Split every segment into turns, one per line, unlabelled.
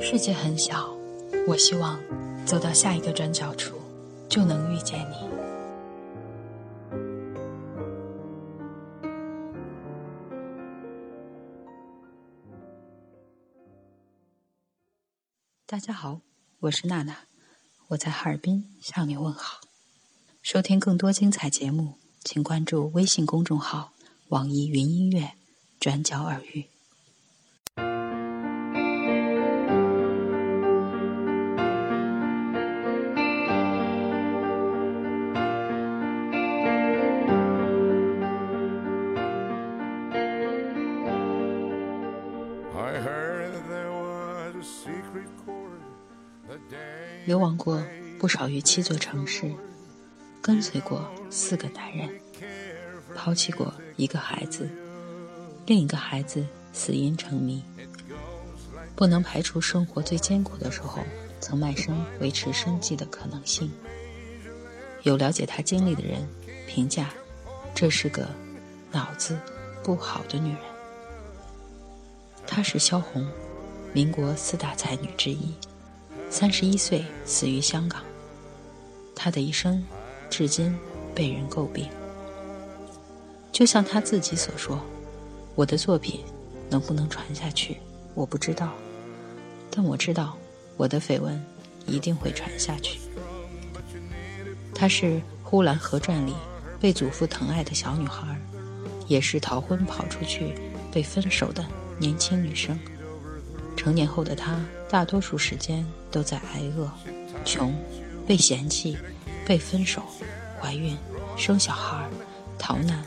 世界很小，我希望走到下一个转角处，就能遇见你。大家好，我是娜娜，我在哈尔滨向你问好。收听更多精彩节目，请关注微信公众号“网易云音乐”转角耳语。流亡过不少于七座城市，跟随过四个男人，抛弃过一个孩子，另一个孩子死因成谜。不能排除生活最艰苦的时候，曾卖身维持生计的可能性。有了解他经历的人评价，这是个脑子不好的女人。她是萧红，民国四大才女之一。三十一岁死于香港，她的一生至今被人诟病。就像他自己所说：“我的作品能不能传下去，我不知道，但我知道我的绯闻一定会传下去。”她是《呼兰河传》里被祖父疼爱的小女孩，也是逃婚跑出去被分手的年轻女生。成年后的她，大多数时间都在挨饿、穷、被嫌弃、被分手、怀孕、生小孩、逃难。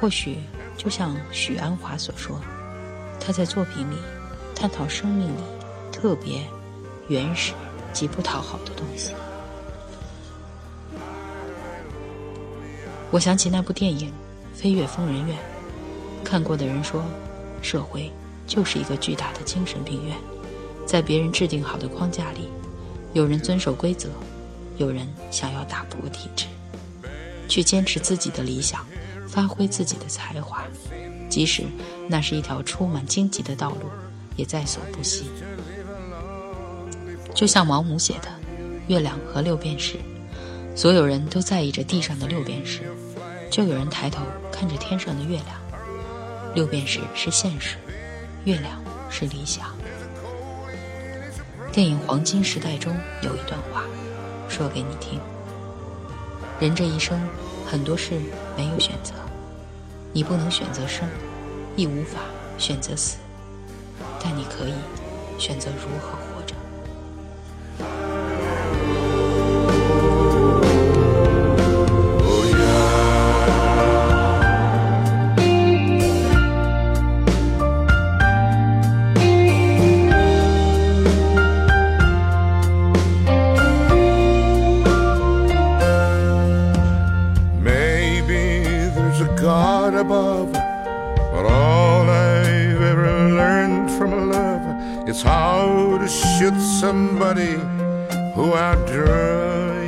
或许就像许鞍华所说，他在作品里探讨生命里特别、原始、极不讨好的东西。我想起那部电影《飞越疯人院》，看过的人说，社会。就是一个巨大的精神病院，在别人制定好的框架里，有人遵守规则，有人想要打破体制，去坚持自己的理想，发挥自己的才华，即使那是一条充满荆棘的道路，也在所不惜。就像毛姆写的《月亮和六便士》，所有人都在意着地上的六便士，就有人抬头看着天上的月亮。六便士是现实。月亮是理想。电影《黄金时代》中有一段话，说给你听：人这一生，很多事没有选择，你不能选择生，亦无法选择死，但你可以选择如何活。It's to shoot somebody who outdrives.